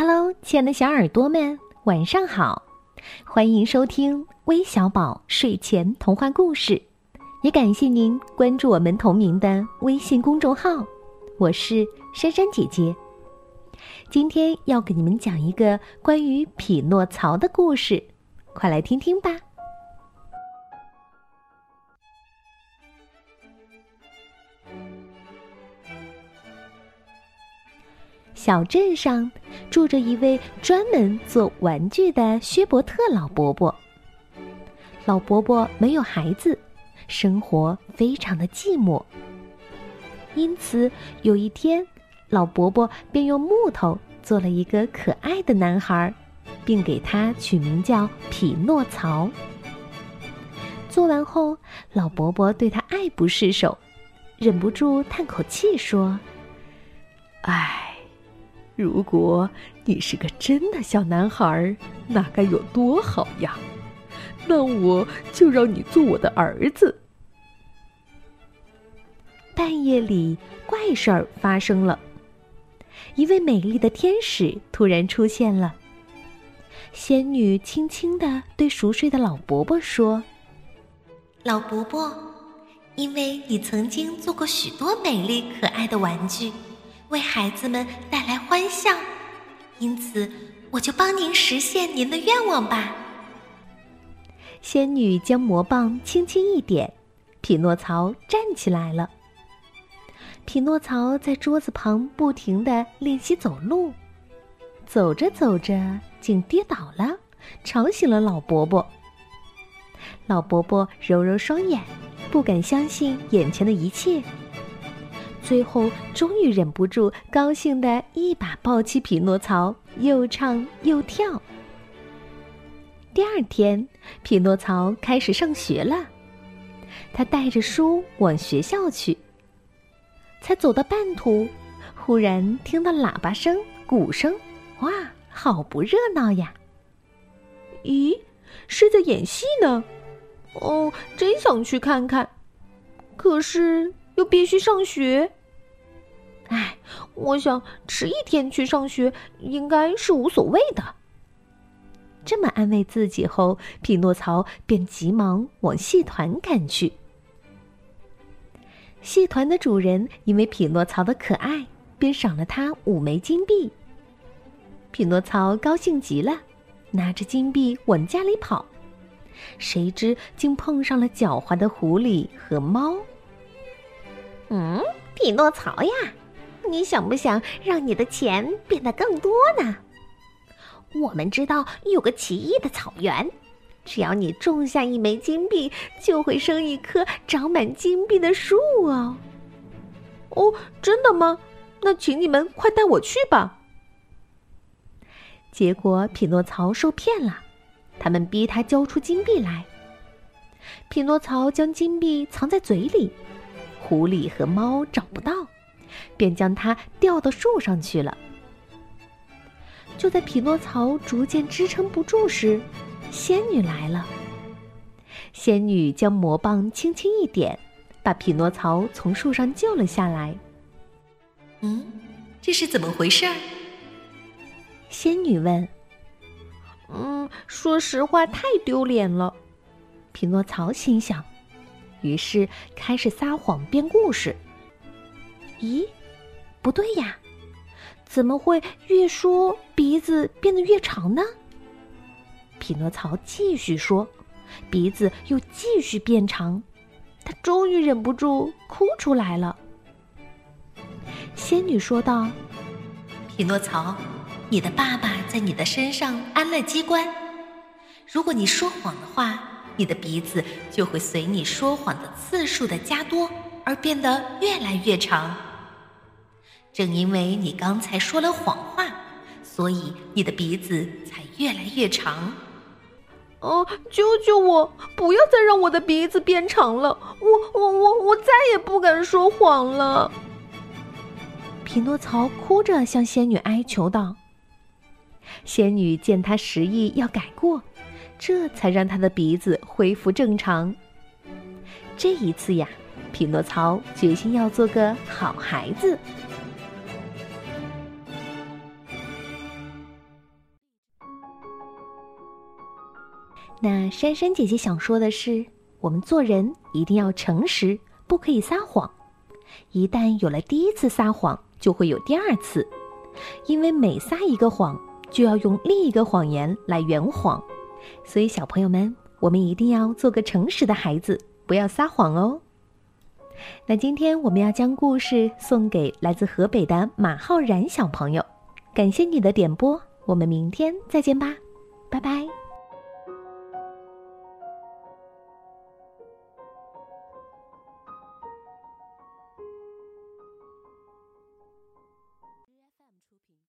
Hello，亲爱的小耳朵们，晚上好！欢迎收听微小宝睡前童话故事，也感谢您关注我们同名的微信公众号。我是珊珊姐姐，今天要给你们讲一个关于匹诺曹的故事，快来听听吧。小镇上住着一位专门做玩具的薛伯特老伯伯。老伯伯没有孩子，生活非常的寂寞。因此，有一天，老伯伯便用木头做了一个可爱的男孩，并给他取名叫匹诺曹。做完后，老伯伯对他爱不释手，忍不住叹口气说：“唉。”如果你是个真的小男孩，那该有多好呀！那我就让你做我的儿子。半夜里，怪事儿发生了。一位美丽的天使突然出现了。仙女轻轻的对熟睡的老伯伯说：“老伯伯，因为你曾经做过许多美丽可爱的玩具。”为孩子们带来欢笑，因此我就帮您实现您的愿望吧。仙女将魔棒轻轻一点，匹诺曹站起来了。匹诺曹在桌子旁不停的练习走路，走着走着竟跌倒了，吵醒了老伯伯。老伯伯揉揉双眼，不敢相信眼前的一切。最后，终于忍不住，高兴的一把抱起匹诺曹，又唱又跳。第二天，匹诺曹开始上学了。他带着书往学校去。才走到半途，忽然听到喇叭声、鼓声，哇，好不热闹呀！咦，是在演戏呢？哦，真想去看看，可是又必须上学。我想迟一天去上学应该是无所谓的。这么安慰自己后，匹诺曹便急忙往戏团赶去。戏团的主人因为匹诺曹的可爱，便赏了他五枚金币。匹诺曹高兴极了，拿着金币往家里跑，谁知竟碰上了狡猾的狐狸和猫。嗯，匹诺曹呀！你想不想让你的钱变得更多呢？我们知道有个奇异的草原，只要你种下一枚金币，就会生一棵长满金币的树哦。哦，真的吗？那请你们快带我去吧。结果匹诺曹受骗了，他们逼他交出金币来。匹诺曹将金币藏在嘴里，狐狸和猫找不到。便将它吊到树上去了。就在匹诺曹逐渐支撑不住时，仙女来了。仙女将魔棒轻轻一点，把匹诺曹从树上救了下来。嗯，这是怎么回事？仙女问。嗯，说实话，太丢脸了。匹诺曹心想，于是开始撒谎编故事。咦，不对呀，怎么会越说鼻子变得越长呢？匹诺曹继续说，鼻子又继续变长，他终于忍不住哭出来了。仙女说道：“匹诺曹，你的爸爸在你的身上安了机关，如果你说谎的话，你的鼻子就会随你说谎的次数的加多而变得越来越长。”正因为你刚才说了谎话，所以你的鼻子才越来越长。哦，救救我！不要再让我的鼻子变长了！我、我、我、我再也不敢说谎了。匹诺曹哭着向仙女哀求道。仙女见他执意要改过，这才让他的鼻子恢复正常。这一次呀，匹诺曹决心要做个好孩子。那珊珊姐姐想说的是，我们做人一定要诚实，不可以撒谎。一旦有了第一次撒谎，就会有第二次，因为每撒一个谎，就要用另一个谎言来圆谎。所以，小朋友们，我们一定要做个诚实的孩子，不要撒谎哦。那今天我们要将故事送给来自河北的马浩然小朋友，感谢你的点播，我们明天再见吧，拜拜。